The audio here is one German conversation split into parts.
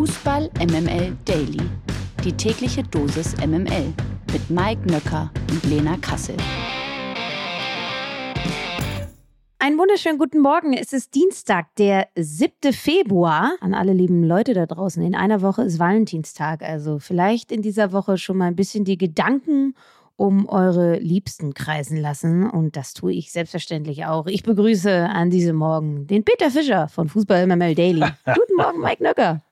Fußball MML Daily. Die tägliche Dosis MML mit Mike Nöcker und Lena Kassel. Einen wunderschönen guten Morgen. Es ist Dienstag, der 7. Februar. An alle lieben Leute da draußen. In einer Woche ist Valentinstag. Also vielleicht in dieser Woche schon mal ein bisschen die Gedanken um eure Liebsten kreisen lassen. Und das tue ich selbstverständlich auch. Ich begrüße an diesem Morgen den Peter Fischer von Fußball MML Daily. Guten Morgen, Mike Nöcker.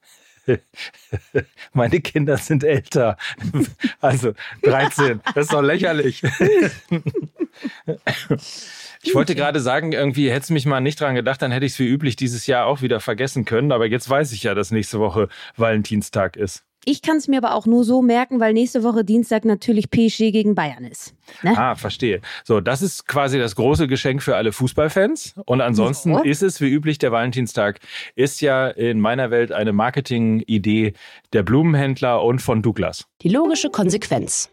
Meine Kinder sind älter. Also 13. Das ist doch lächerlich. Ich wollte gerade sagen, irgendwie hätte es mich mal nicht dran gedacht, dann hätte ich es wie üblich dieses Jahr auch wieder vergessen können. Aber jetzt weiß ich ja, dass nächste Woche Valentinstag ist. Ich kann es mir aber auch nur so merken, weil nächste Woche Dienstag natürlich PSG gegen Bayern ist. Ne? Ah, verstehe. So, das ist quasi das große Geschenk für alle Fußballfans. Und ansonsten so. ist es wie üblich, der Valentinstag ist ja in meiner Welt eine Marketingidee der Blumenhändler und von Douglas. Die logische Konsequenz.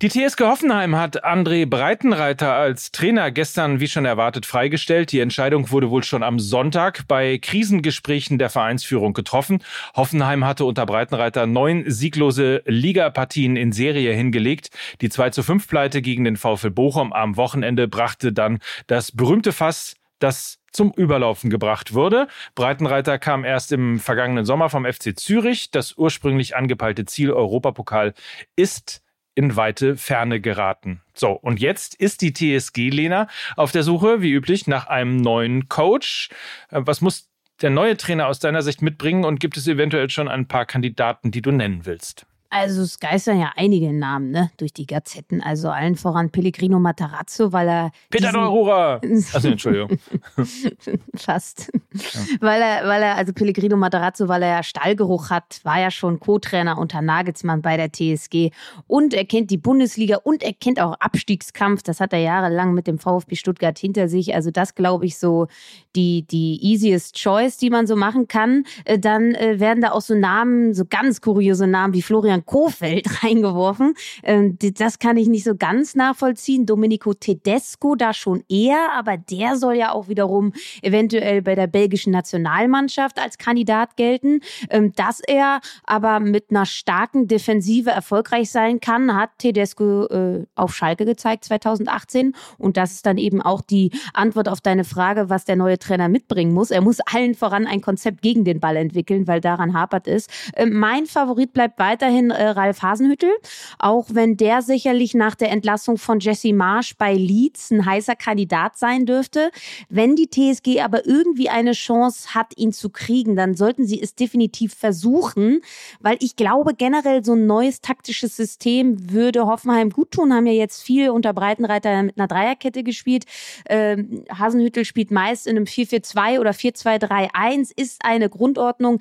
Die TSG Hoffenheim hat André Breitenreiter als Trainer gestern, wie schon erwartet, freigestellt. Die Entscheidung wurde wohl schon am Sonntag bei Krisengesprächen der Vereinsführung getroffen. Hoffenheim hatte unter Breitenreiter neun sieglose Ligapartien in Serie hingelegt. Die 2 zu 5 Pleite gegen den VfL Bochum am Wochenende brachte dann das berühmte Fass das zum Überlaufen gebracht wurde. Breitenreiter kam erst im vergangenen Sommer vom FC Zürich. Das ursprünglich angepeilte Ziel Europapokal ist in weite Ferne geraten. So, und jetzt ist die TSG Lena auf der Suche, wie üblich, nach einem neuen Coach. Äh, was muss der neue Trainer aus deiner Sicht mitbringen und gibt es eventuell schon ein paar Kandidaten, die du nennen willst? Also es geistern ja einige Namen ne, durch die Gazetten. Also allen voran Pellegrino Matarazzo, weil er... Peter Neurura! Also Entschuldigung. Fast. Ja. Weil er, weil er, also Pellegrino Matarazzo, weil er ja Stallgeruch hat, war ja schon Co-Trainer unter Nagelsmann bei der TSG. Und er kennt die Bundesliga und er kennt auch Abstiegskampf. Das hat er jahrelang mit dem VfB Stuttgart hinter sich. Also das glaube ich so die, die easiest choice, die man so machen kann. Äh, dann äh, werden da auch so Namen, so ganz kuriose Namen wie Florian Florian Kofeld reingeworfen. Ähm, das kann ich nicht so ganz nachvollziehen. Domenico Tedesco da schon eher, aber der soll ja auch wiederum eventuell bei der belgischen Nationalmannschaft als Kandidat gelten. Ähm, dass er aber mit einer starken Defensive erfolgreich sein kann, hat Tedesco äh, auf Schalke gezeigt 2018. Und das ist dann eben auch die Antwort auf deine Frage, was der neue Trainer mitbringen muss. Er muss allen voran ein Konzept gegen den Ball entwickeln, weil daran hapert es. Ähm, mein Favorit bleibt weiterhin äh, Ralf Hasenhüttel, auch wenn der sicherlich nach der Entlassung von Jesse Marsch bei Leeds ein heißer Kandidat sein dürfte. Wenn die TSG aber irgendwie eine Chance hat, ihn zu kriegen, dann sollten sie es definitiv versuchen, weil ich glaube generell so ein neues taktisches System würde Hoffenheim gut tun. Haben ja jetzt viel unter Breitenreiter mit einer Dreierkette gespielt. Ähm, Hasenhüttel spielt meist in einem 4-4-2 oder 4-2-3-1, ist eine Grundordnung,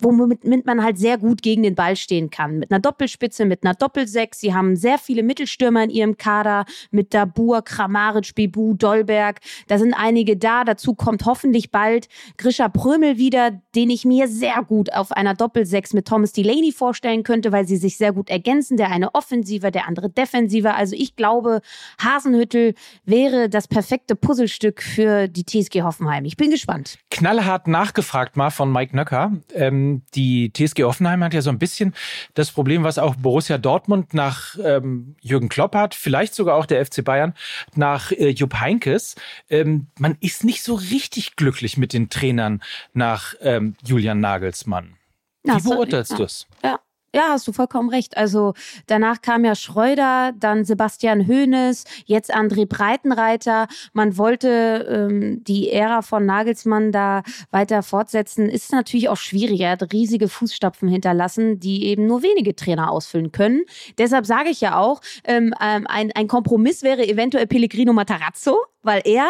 womit man halt sehr gut gegen den Ball stehen kann. Mit einer Doppelspitze, mit einer Doppelsechs. Sie haben sehr viele Mittelstürmer in ihrem Kader mit Dabur, Kramaric, Bebu, Dolberg. Da sind einige da. Dazu kommt hoffentlich bald Grisha Prömel wieder, den ich mir sehr gut auf einer Doppelsechs mit Thomas Delaney vorstellen könnte, weil sie sich sehr gut ergänzen. Der eine offensiver, der andere defensiver. Also ich glaube, Hasenhüttel wäre das perfekte Puzzlestück für die TSG Hoffenheim. Ich bin gespannt. Knallhart nachgefragt mal von Mike Nöcker. Ähm die TSG Offenheim hat ja so ein bisschen das Problem, was auch Borussia Dortmund nach ähm, Jürgen Klopp hat, vielleicht sogar auch der FC Bayern nach äh, Jupp Heinkes. Ähm, man ist nicht so richtig glücklich mit den Trainern nach ähm, Julian Nagelsmann. Wie beurteilst ja, du es? Ja, ja, hast du vollkommen recht. Also danach kam ja Schreuder, dann Sebastian Hoeneß, jetzt André Breitenreiter. Man wollte ähm, die Ära von Nagelsmann da weiter fortsetzen. Ist natürlich auch schwierig. Er hat riesige Fußstapfen hinterlassen, die eben nur wenige Trainer ausfüllen können. Deshalb sage ich ja auch, ähm, ähm ein, ein Kompromiss wäre eventuell Pellegrino Matarazzo, weil er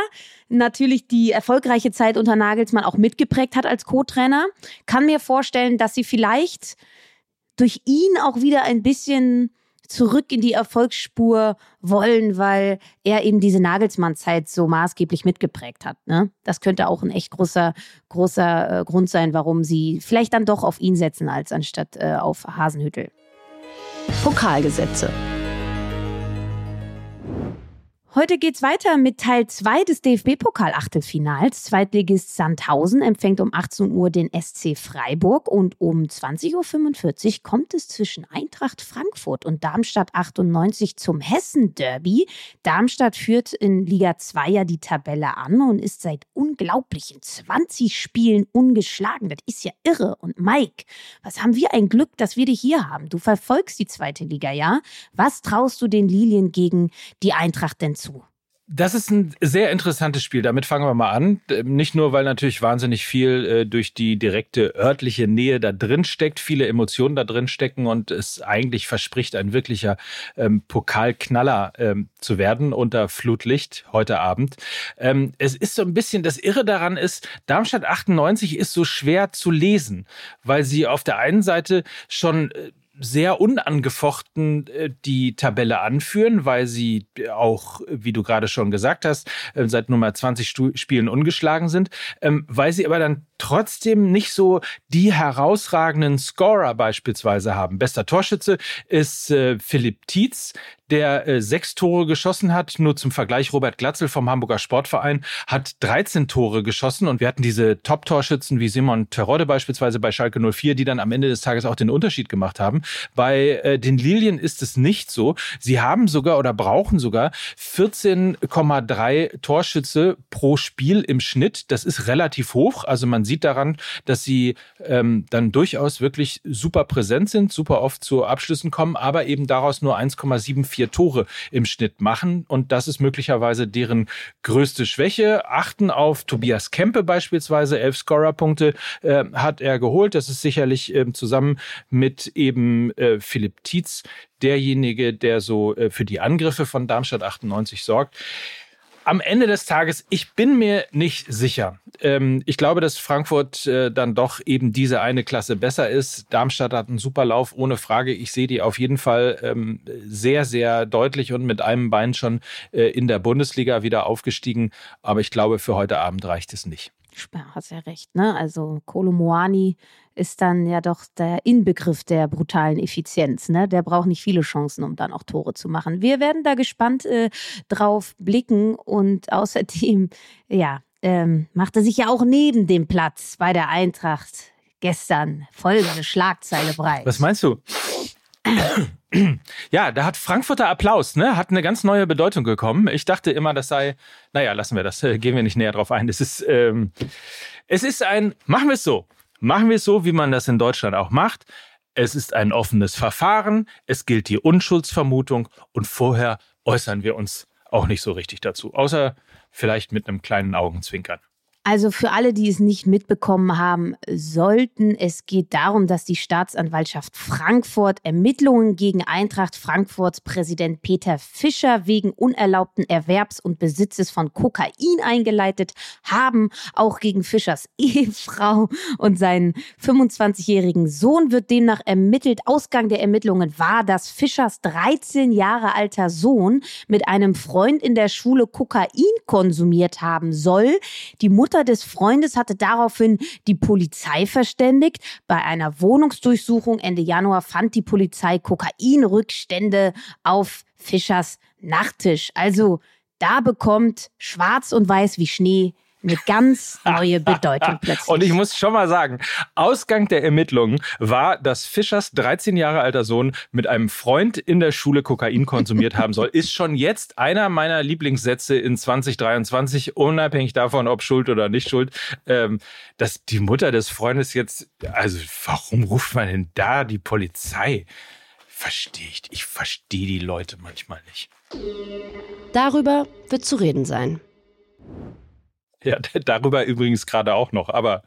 natürlich die erfolgreiche Zeit unter Nagelsmann auch mitgeprägt hat als Co-Trainer. Kann mir vorstellen, dass sie vielleicht durch ihn auch wieder ein bisschen zurück in die Erfolgsspur wollen, weil er eben diese Nagelsmann-Zeit so maßgeblich mitgeprägt hat. Ne? Das könnte auch ein echt großer, großer äh, Grund sein, warum sie vielleicht dann doch auf ihn setzen, als anstatt äh, auf Hasenhüttel. Pokalgesetze. Heute geht's weiter mit Teil 2 des DFB-Pokal-Achtelfinals. Zweitligist Sandhausen empfängt um 18 Uhr den SC Freiburg und um 20.45 Uhr kommt es zwischen Eintracht Frankfurt und Darmstadt 98 zum Hessen-Derby. Darmstadt führt in Liga 2 ja die Tabelle an und ist seit unglaublichen 20 Spielen ungeschlagen. Das ist ja irre. Und Mike, was haben wir ein Glück, dass wir dich hier haben? Du verfolgst die zweite Liga, ja? Was traust du den Lilien gegen die Eintracht denn zu? Zu? Das ist ein sehr interessantes Spiel. Damit fangen wir mal an. Nicht nur, weil natürlich wahnsinnig viel äh, durch die direkte örtliche Nähe da drin steckt, viele Emotionen da drin stecken und es eigentlich verspricht, ein wirklicher ähm, Pokalknaller ähm, zu werden unter Flutlicht heute Abend. Ähm, es ist so ein bisschen, das Irre daran ist, Darmstadt 98 ist so schwer zu lesen, weil sie auf der einen Seite schon äh, sehr unangefochten äh, die Tabelle anführen, weil sie auch, wie du gerade schon gesagt hast, äh, seit Nummer 20 Spielen ungeschlagen sind, ähm, weil sie aber dann trotzdem nicht so die herausragenden Scorer beispielsweise haben. Bester Torschütze ist äh, Philipp Tietz, der sechs Tore geschossen hat. Nur zum Vergleich, Robert Glatzel vom Hamburger Sportverein hat 13 Tore geschossen und wir hatten diese Top-Torschützen wie Simon Terodde beispielsweise bei Schalke 04, die dann am Ende des Tages auch den Unterschied gemacht haben. Bei äh, den Lilien ist es nicht so. Sie haben sogar oder brauchen sogar 14,3 Torschütze pro Spiel im Schnitt. Das ist relativ hoch. Also man sieht daran, dass sie ähm, dann durchaus wirklich super präsent sind, super oft zu Abschlüssen kommen, aber eben daraus nur 1,74 Tore im Schnitt machen. Und das ist möglicherweise deren größte Schwäche. Achten auf Tobias Kempe beispielsweise. Elf Scorerpunkte äh, hat er geholt. Das ist sicherlich äh, zusammen mit eben äh, Philipp Tietz derjenige, der so äh, für die Angriffe von Darmstadt 98 sorgt am Ende des Tages, ich bin mir nicht sicher. Ähm, ich glaube, dass Frankfurt äh, dann doch eben diese eine Klasse besser ist. Darmstadt hat einen super Lauf, ohne Frage. Ich sehe die auf jeden Fall ähm, sehr, sehr deutlich und mit einem Bein schon äh, in der Bundesliga wieder aufgestiegen. Aber ich glaube, für heute Abend reicht es nicht. Ja, hast ja recht, ne? Also Kolomoani ist dann ja doch der Inbegriff der brutalen Effizienz. Ne? Der braucht nicht viele Chancen, um dann auch Tore zu machen. Wir werden da gespannt äh, drauf blicken und außerdem, ja, ähm, machte sich ja auch neben dem Platz bei der Eintracht gestern folgende Schlagzeile breit. Was meinst du? Ja, da hat Frankfurter Applaus, ne? Hat eine ganz neue Bedeutung gekommen. Ich dachte immer, das sei, naja, lassen wir das, äh, gehen wir nicht näher drauf ein. Es ist, ähm, es ist ein, machen wir es so. Machen wir es so, wie man das in Deutschland auch macht. Es ist ein offenes Verfahren, es gilt die Unschuldsvermutung und vorher äußern wir uns auch nicht so richtig dazu, außer vielleicht mit einem kleinen Augenzwinkern. Also für alle, die es nicht mitbekommen haben sollten, es geht darum, dass die Staatsanwaltschaft Frankfurt Ermittlungen gegen Eintracht Frankfurts Präsident Peter Fischer wegen unerlaubten Erwerbs und Besitzes von Kokain eingeleitet haben. Auch gegen Fischers Ehefrau und seinen 25-jährigen Sohn wird demnach ermittelt. Ausgang der Ermittlungen war, dass Fischers 13 Jahre alter Sohn mit einem Freund in der Schule Kokain konsumiert haben soll. Die Mutter Mutter des Freundes hatte daraufhin die Polizei verständigt. Bei einer Wohnungsdurchsuchung Ende Januar fand die Polizei Kokainrückstände auf Fischers Nachttisch. Also da bekommt Schwarz und Weiß wie Schnee eine ganz neue Bedeutung plötzlich. Und ich muss schon mal sagen, Ausgang der Ermittlungen war, dass Fischers 13 Jahre alter Sohn mit einem Freund in der Schule Kokain konsumiert haben soll, ist schon jetzt einer meiner Lieblingssätze in 2023, unabhängig davon, ob Schuld oder nicht Schuld. Ähm, dass die Mutter des Freundes jetzt, also warum ruft man denn da die Polizei? Verstehe ich, ich verstehe die Leute manchmal nicht. Darüber wird zu reden sein. Ja, darüber übrigens gerade auch noch. Aber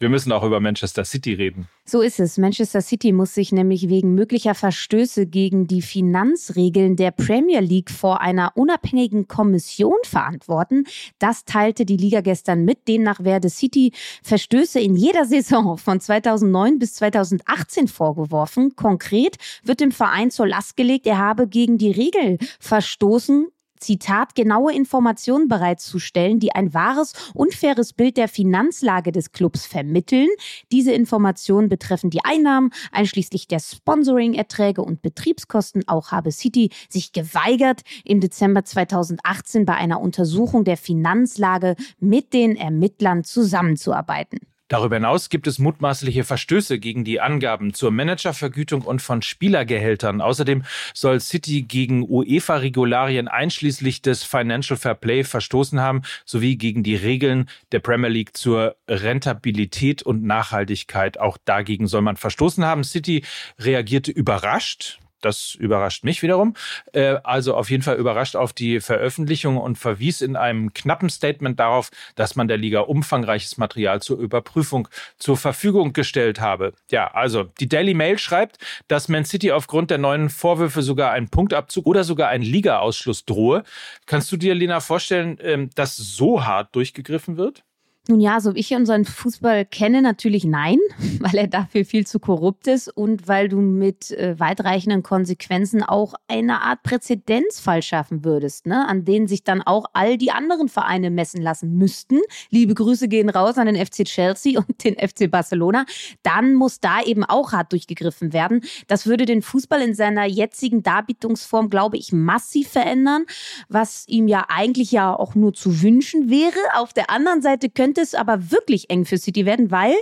wir müssen auch über Manchester City reden. So ist es. Manchester City muss sich nämlich wegen möglicher Verstöße gegen die Finanzregeln der Premier League vor einer unabhängigen Kommission verantworten. Das teilte die Liga gestern mit. Demnach werde City Verstöße in jeder Saison von 2009 bis 2018 vorgeworfen. Konkret wird dem Verein zur Last gelegt, er habe gegen die Regel verstoßen, Zitat, genaue Informationen bereitzustellen, die ein wahres und faires Bild der Finanzlage des Clubs vermitteln. Diese Informationen betreffen die Einnahmen, einschließlich der Sponsoring-Erträge und Betriebskosten. Auch habe City sich geweigert, im Dezember 2018 bei einer Untersuchung der Finanzlage mit den Ermittlern zusammenzuarbeiten. Darüber hinaus gibt es mutmaßliche Verstöße gegen die Angaben zur Managervergütung und von Spielergehältern. Außerdem soll City gegen UEFA-Regularien einschließlich des Financial Fair Play verstoßen haben, sowie gegen die Regeln der Premier League zur Rentabilität und Nachhaltigkeit. Auch dagegen soll man verstoßen haben. City reagierte überrascht. Das überrascht mich wiederum. Äh, also auf jeden Fall überrascht auf die Veröffentlichung und verwies in einem knappen Statement darauf, dass man der Liga umfangreiches Material zur Überprüfung zur Verfügung gestellt habe. Ja, also die Daily Mail schreibt, dass Man City aufgrund der neuen Vorwürfe sogar einen Punktabzug oder sogar einen Liga-Ausschluss drohe. Kannst du dir, Lena, vorstellen, ähm, dass so hart durchgegriffen wird? Nun ja, so wie ich unseren Fußball kenne, natürlich nein, weil er dafür viel zu korrupt ist und weil du mit äh, weitreichenden Konsequenzen auch eine Art Präzedenzfall schaffen würdest, ne? an denen sich dann auch all die anderen Vereine messen lassen müssten. Liebe Grüße gehen raus an den FC Chelsea und den FC Barcelona. Dann muss da eben auch hart durchgegriffen werden. Das würde den Fußball in seiner jetzigen Darbietungsform, glaube ich, massiv verändern, was ihm ja eigentlich ja auch nur zu wünschen wäre. Auf der anderen Seite könnte könnte es aber wirklich eng für City werden, weil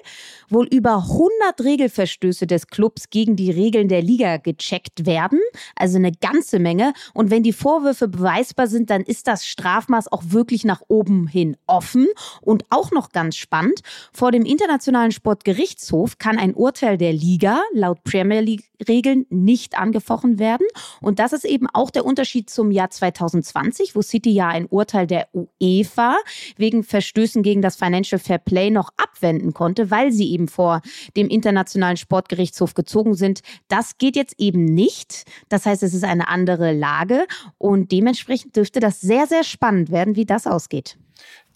wohl über 100 Regelverstöße des Clubs gegen die Regeln der Liga gecheckt werden. Also eine ganze Menge. Und wenn die Vorwürfe beweisbar sind, dann ist das Strafmaß auch wirklich nach oben hin offen. Und auch noch ganz spannend, vor dem Internationalen Sportgerichtshof kann ein Urteil der Liga laut Premier League Regeln nicht angefochten werden. Und das ist eben auch der Unterschied zum Jahr 2020, wo City ja ein Urteil der UEFA wegen Verstößen gegen das Financial Fair Play noch abwenden konnte, weil sie eben vor dem Internationalen Sportgerichtshof gezogen sind. Das geht jetzt eben nicht. Das heißt, es ist eine andere Lage und dementsprechend dürfte das sehr, sehr spannend werden, wie das ausgeht.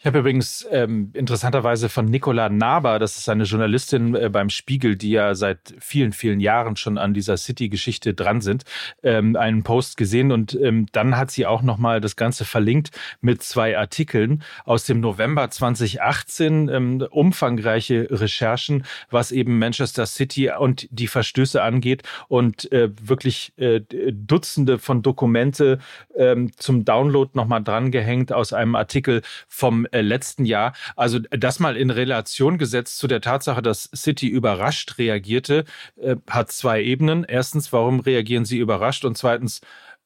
Ich habe übrigens ähm, interessanterweise von Nicola Naber, das ist eine Journalistin äh, beim Spiegel, die ja seit vielen, vielen Jahren schon an dieser City-Geschichte dran sind, ähm, einen Post gesehen und ähm, dann hat sie auch nochmal das Ganze verlinkt mit zwei Artikeln aus dem November 2018, ähm, umfangreiche Recherchen, was eben Manchester City und die Verstöße angeht und äh, wirklich äh, Dutzende von Dokumente ähm, zum Download nochmal drangehängt aus einem Artikel vom äh, letzten Jahr. Also das mal in Relation gesetzt zu der Tatsache, dass City überrascht reagierte, äh, hat zwei Ebenen. Erstens, warum reagieren sie überrascht? Und zweitens,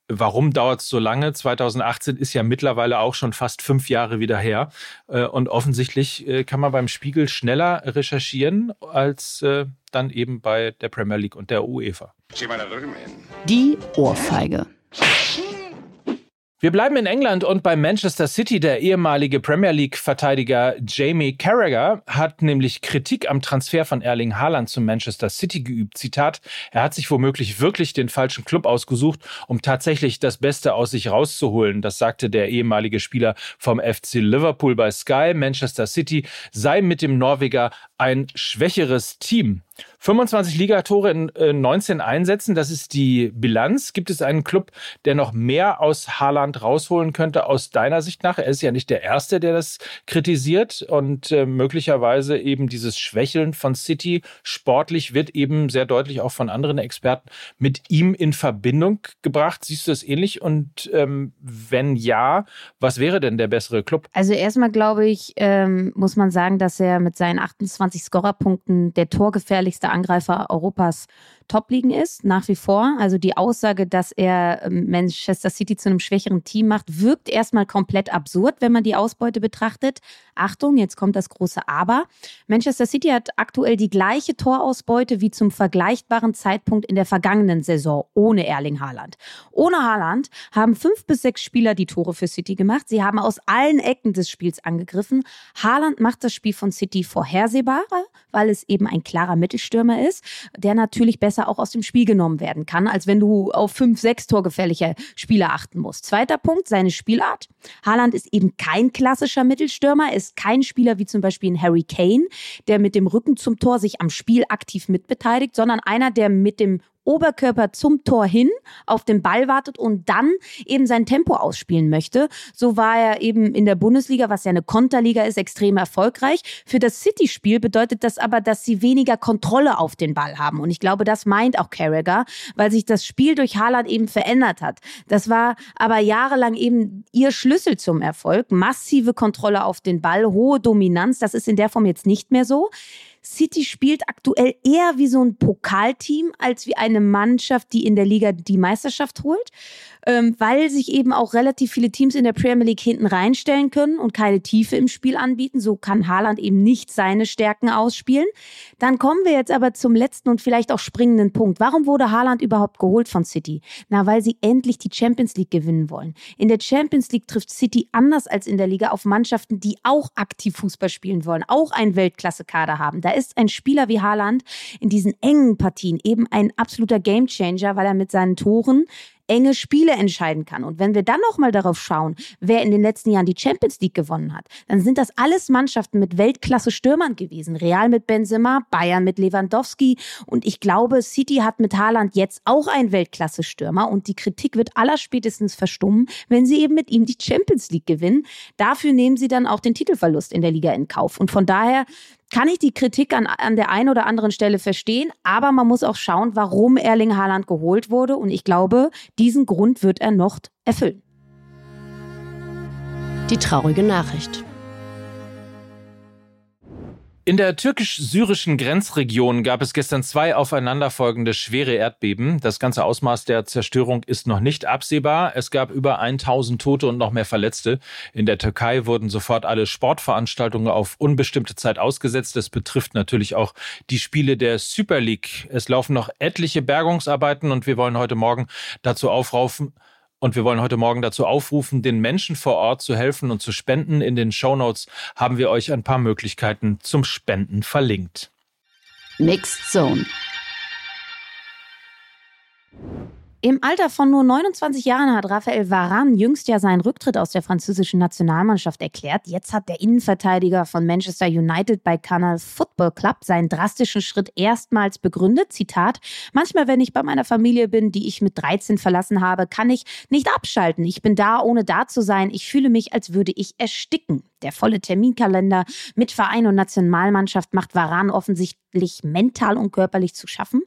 Warum dauert es so lange? 2018 ist ja mittlerweile auch schon fast fünf Jahre wieder her. Äh, und offensichtlich äh, kann man beim Spiegel schneller recherchieren als äh, dann eben bei der Premier League und der UEFA. Die Ohrfeige. Wir bleiben in England und bei Manchester City. Der ehemalige Premier League-Verteidiger Jamie Carragher hat nämlich Kritik am Transfer von Erling Haaland zu Manchester City geübt. Zitat, er hat sich womöglich wirklich den falschen Club ausgesucht, um tatsächlich das Beste aus sich rauszuholen. Das sagte der ehemalige Spieler vom FC Liverpool bei Sky. Manchester City sei mit dem Norweger ein schwächeres Team. 25 Ligatore in äh, 19 Einsätzen, das ist die Bilanz. Gibt es einen Club, der noch mehr aus Haaland rausholen könnte, aus deiner Sicht nach? Er ist ja nicht der Erste, der das kritisiert und äh, möglicherweise eben dieses Schwächeln von City sportlich wird eben sehr deutlich auch von anderen Experten mit ihm in Verbindung gebracht. Siehst du das ähnlich? Und ähm, wenn ja, was wäre denn der bessere Club? Also erstmal glaube ich, ähm, muss man sagen, dass er mit seinen 28 Scorerpunkten der torgefährlichste Angreifer Europas Top-Ligen ist, nach wie vor. Also die Aussage, dass er ähm, Manchester City zu einem schwächeren Team macht, wirkt erstmal komplett absurd, wenn man die Ausbeute betrachtet. Achtung, jetzt kommt das große Aber. Manchester City hat aktuell die gleiche Torausbeute wie zum vergleichbaren Zeitpunkt in der vergangenen Saison ohne Erling Haaland. Ohne Haaland haben fünf bis sechs Spieler die Tore für City gemacht. Sie haben aus allen Ecken des Spiels angegriffen. Haaland macht das Spiel von City vorhersehbarer, weil es eben ein klarer Mittelstürmer ist, der natürlich besser besser auch aus dem Spiel genommen werden kann, als wenn du auf fünf, sechs torgefährliche Spieler achten musst. Zweiter Punkt, seine Spielart. Haaland ist eben kein klassischer Mittelstürmer, ist kein Spieler wie zum Beispiel ein Harry Kane, der mit dem Rücken zum Tor sich am Spiel aktiv mitbeteiligt, sondern einer, der mit dem Oberkörper zum Tor hin, auf den Ball wartet und dann eben sein Tempo ausspielen möchte. So war er eben in der Bundesliga, was ja eine Konterliga ist, extrem erfolgreich. Für das City-Spiel bedeutet das aber, dass sie weniger Kontrolle auf den Ball haben. Und ich glaube, das meint auch Carragher, weil sich das Spiel durch Haaland eben verändert hat. Das war aber jahrelang eben ihr Schlüssel zum Erfolg. Massive Kontrolle auf den Ball, hohe Dominanz. Das ist in der Form jetzt nicht mehr so. City spielt aktuell eher wie so ein Pokalteam als wie eine Mannschaft, die in der Liga die Meisterschaft holt ähm, weil sich eben auch relativ viele Teams in der Premier League hinten reinstellen können und keine Tiefe im Spiel anbieten. So kann Haaland eben nicht seine Stärken ausspielen. Dann kommen wir jetzt aber zum letzten und vielleicht auch springenden Punkt. Warum wurde Haaland überhaupt geholt von City? Na, weil sie endlich die Champions League gewinnen wollen. In der Champions League trifft City anders als in der Liga auf Mannschaften, die auch aktiv Fußball spielen wollen, auch einen Weltklasse-Kader haben. Da ist ein Spieler wie Haaland in diesen engen Partien eben ein absoluter Gamechanger, weil er mit seinen Toren enge Spiele entscheiden kann. Und wenn wir dann noch mal darauf schauen, wer in den letzten Jahren die Champions League gewonnen hat, dann sind das alles Mannschaften mit Weltklasse-Stürmern gewesen. Real mit Benzema, Bayern mit Lewandowski und ich glaube, City hat mit Haaland jetzt auch einen Weltklasse-Stürmer und die Kritik wird allerspätestens verstummen, wenn sie eben mit ihm die Champions League gewinnen. Dafür nehmen sie dann auch den Titelverlust in der Liga in Kauf. Und von daher kann ich die Kritik an, an der einen oder anderen Stelle verstehen, aber man muss auch schauen, warum Erling Haaland geholt wurde. Und ich glaube, diesen Grund wird er noch erfüllen. Die traurige Nachricht. In der türkisch-syrischen Grenzregion gab es gestern zwei aufeinanderfolgende schwere Erdbeben. Das ganze Ausmaß der Zerstörung ist noch nicht absehbar. Es gab über 1000 Tote und noch mehr Verletzte. In der Türkei wurden sofort alle Sportveranstaltungen auf unbestimmte Zeit ausgesetzt. Das betrifft natürlich auch die Spiele der Super League. Es laufen noch etliche Bergungsarbeiten und wir wollen heute Morgen dazu aufrufen, und wir wollen heute Morgen dazu aufrufen, den Menschen vor Ort zu helfen und zu spenden. In den Shownotes haben wir euch ein paar Möglichkeiten zum Spenden verlinkt. Mixed Zone. Im Alter von nur 29 Jahren hat Raphael Varane jüngst ja seinen Rücktritt aus der französischen Nationalmannschaft erklärt. Jetzt hat der Innenverteidiger von Manchester United bei Canal Football Club seinen drastischen Schritt erstmals begründet. Zitat: Manchmal, wenn ich bei meiner Familie bin, die ich mit 13 verlassen habe, kann ich nicht abschalten. Ich bin da, ohne da zu sein. Ich fühle mich, als würde ich ersticken. Der volle Terminkalender mit Verein und Nationalmannschaft macht Varan offensichtlich mental und körperlich zu schaffen.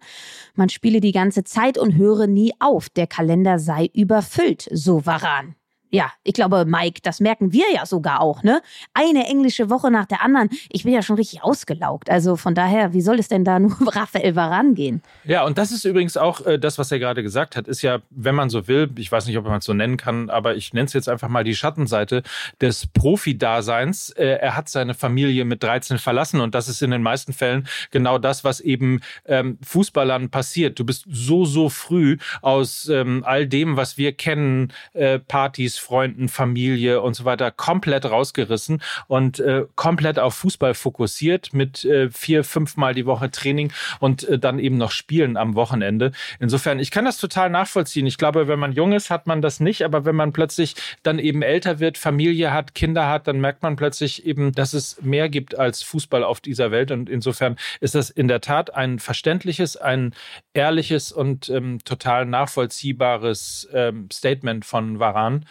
Man spiele die ganze Zeit und höre nie auf. Der Kalender sei überfüllt, so Varan ja, ich glaube, Mike, das merken wir ja sogar auch, ne? Eine englische Woche nach der anderen. Ich bin ja schon richtig ausgelaugt. Also von daher, wie soll es denn da nur Raphael Varan gehen? Ja, und das ist übrigens auch äh, das, was er gerade gesagt hat, ist ja, wenn man so will, ich weiß nicht, ob man es so nennen kann, aber ich nenne es jetzt einfach mal die Schattenseite des Profi-Daseins. Äh, er hat seine Familie mit 13 verlassen und das ist in den meisten Fällen genau das, was eben ähm, Fußballern passiert. Du bist so, so früh aus ähm, all dem, was wir kennen, äh, Partys, Freunden, Familie und so weiter komplett rausgerissen und äh, komplett auf Fußball fokussiert mit äh, vier, fünfmal die Woche Training und äh, dann eben noch Spielen am Wochenende. Insofern, ich kann das total nachvollziehen. Ich glaube, wenn man jung ist, hat man das nicht, aber wenn man plötzlich dann eben älter wird, Familie hat, Kinder hat, dann merkt man plötzlich eben, dass es mehr gibt als Fußball auf dieser Welt und insofern ist das in der Tat ein verständliches, ein ehrliches und ähm, total nachvollziehbares ähm, Statement von Varan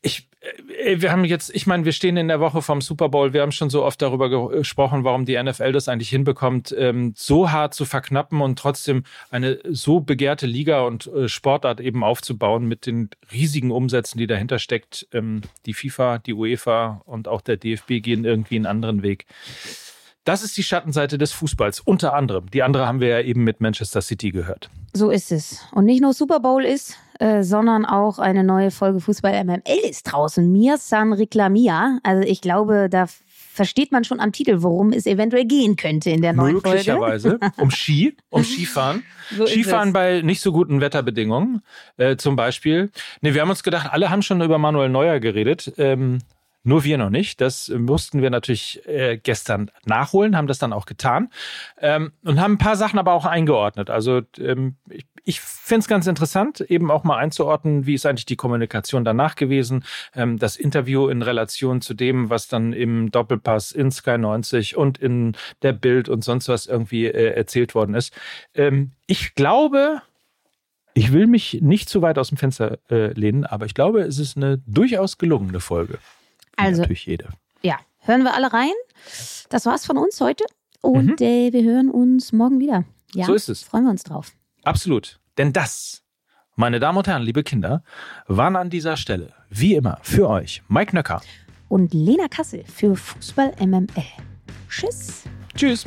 ich, äh, wir haben jetzt, ich meine, wir stehen in der Woche vom Super Bowl. Wir haben schon so oft darüber gesprochen, warum die NFL das eigentlich hinbekommt, ähm, so hart zu verknappen und trotzdem eine so begehrte Liga und äh, Sportart eben aufzubauen mit den riesigen Umsätzen, die dahinter steckt. Ähm, die FIFA, die UEFA und auch der DFB gehen irgendwie einen anderen Weg. Das ist die Schattenseite des Fußballs, unter anderem. Die andere haben wir ja eben mit Manchester City gehört. So ist es. Und nicht nur Super Bowl ist, äh, sondern auch eine neue Folge Fußball MML ist draußen. Mir San Reclamia. Also ich glaube, da versteht man schon am Titel, worum es eventuell gehen könnte in der neuen Möglicherweise. Folge. um Ski, um Skifahren. So Skifahren bei nicht so guten Wetterbedingungen äh, zum Beispiel. Nee, wir haben uns gedacht, alle haben schon über Manuel Neuer geredet. Ähm, nur wir noch nicht. Das mussten wir natürlich äh, gestern nachholen, haben das dann auch getan ähm, und haben ein paar Sachen aber auch eingeordnet. Also ähm, ich, ich finde es ganz interessant, eben auch mal einzuordnen, wie ist eigentlich die Kommunikation danach gewesen. Ähm, das Interview in Relation zu dem, was dann im Doppelpass in Sky 90 und in der Bild und sonst was irgendwie äh, erzählt worden ist. Ähm, ich glaube, ich will mich nicht zu weit aus dem Fenster äh, lehnen, aber ich glaube, es ist eine durchaus gelungene Folge. Also natürlich jede. Ja, hören wir alle rein. Das war's von uns heute und mhm. äh, wir hören uns morgen wieder. Ja, so ist es. Freuen wir uns drauf. Absolut. Denn das, meine Damen und Herren, liebe Kinder, waren an dieser Stelle, wie immer, für euch Mike Nöcker und Lena Kassel für Fußball MML. Tschüss. Tschüss.